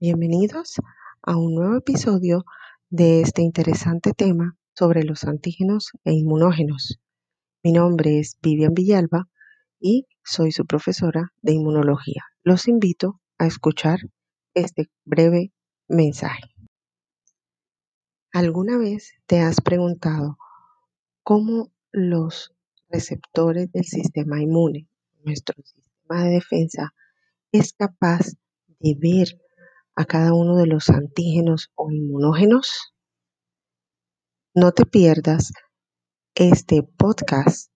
Bienvenidos a un nuevo episodio de este interesante tema sobre los antígenos e inmunógenos. Mi nombre es Vivian Villalba y soy su profesora de inmunología. Los invito a escuchar este breve mensaje. ¿Alguna vez te has preguntado cómo los receptores del sistema inmune, nuestro sistema de defensa, es capaz de ver a cada uno de los antígenos o inmunógenos? No te pierdas este podcast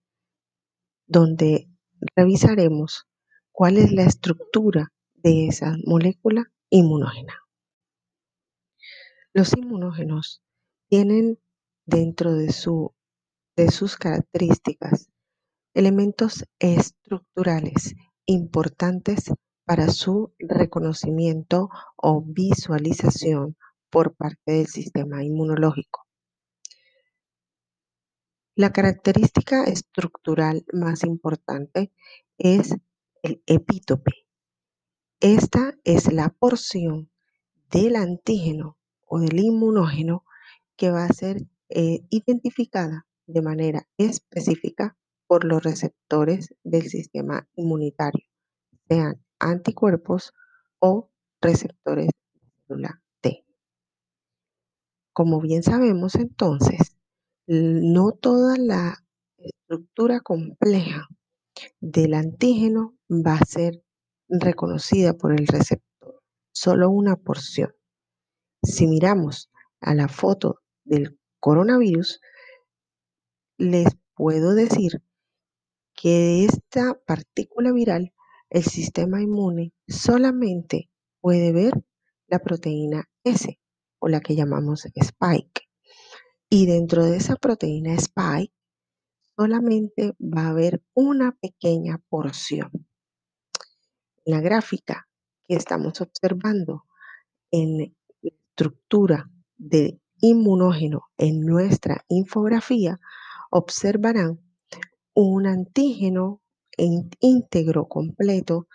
donde revisaremos cuál es la estructura de esa molécula inmunógena. Los inmunógenos tienen dentro de, su, de sus características elementos estructurales importantes para su reconocimiento o visualización por parte del sistema inmunológico. La característica estructural más importante es el epítope. Esta es la porción del antígeno o del inmunógeno que va a ser eh, identificada de manera específica por los receptores del sistema inmunitario, sean anticuerpos o receptores de célula T. Como bien sabemos entonces, no toda la estructura compleja del antígeno va a ser reconocida por el receptor, solo una porción. Si miramos a la foto del coronavirus, les puedo decir que esta partícula viral el sistema inmune solamente puede ver la proteína S o la que llamamos spike. Y dentro de esa proteína spike solamente va a haber una pequeña porción. La gráfica que estamos observando en la estructura de inmunógeno en nuestra infografía, observarán un antígeno íntegro completo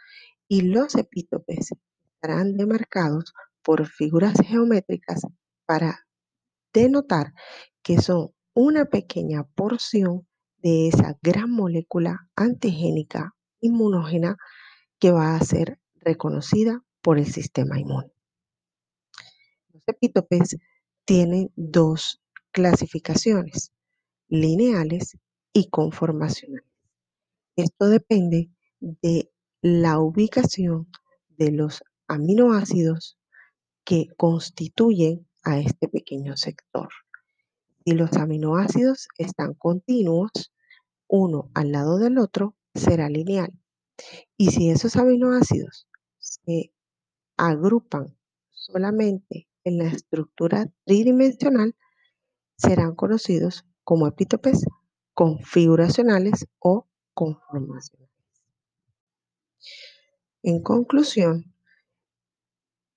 y los epítopes estarán demarcados por figuras geométricas para denotar que son una pequeña porción de esa gran molécula antigénica inmunógena que va a ser reconocida por el sistema inmune. Los epítopes tienen dos clasificaciones, lineales y conformacionales. Esto depende de la ubicación de los aminoácidos que constituyen a este pequeño sector. Si los aminoácidos están continuos, uno al lado del otro, será lineal. Y si esos aminoácidos se agrupan solamente en la estructura tridimensional, serán conocidos como epítopes configuracionales o conformacionales. En conclusión,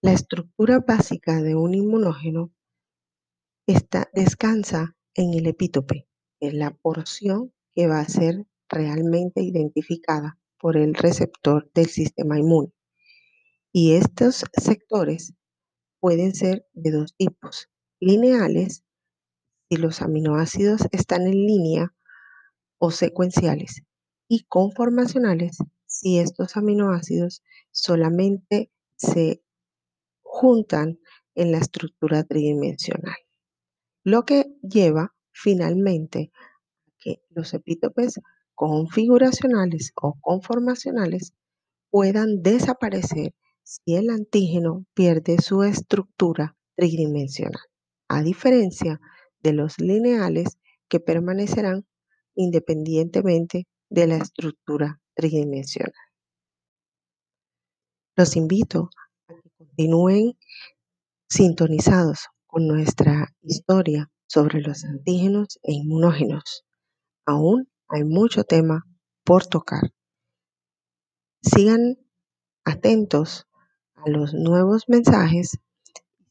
la estructura básica de un inmunógeno está, descansa en el epítope, en la porción que va a ser realmente identificada por el receptor del sistema inmune. Y estos sectores pueden ser de dos tipos, lineales, si los aminoácidos están en línea o secuenciales y conformacionales si estos aminoácidos solamente se juntan en la estructura tridimensional, lo que lleva finalmente a que los epítopes configuracionales o conformacionales puedan desaparecer si el antígeno pierde su estructura tridimensional, a diferencia de los lineales que permanecerán independientemente de la estructura tridimensional. Los invito a que continúen sintonizados con nuestra historia sobre los antígenos e inmunógenos. Aún hay mucho tema por tocar. Sigan atentos a los nuevos mensajes.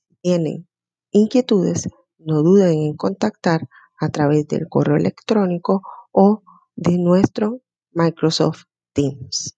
Si tienen inquietudes, no duden en contactar a través del correo electrónico o de nuestro Microsoft Teams.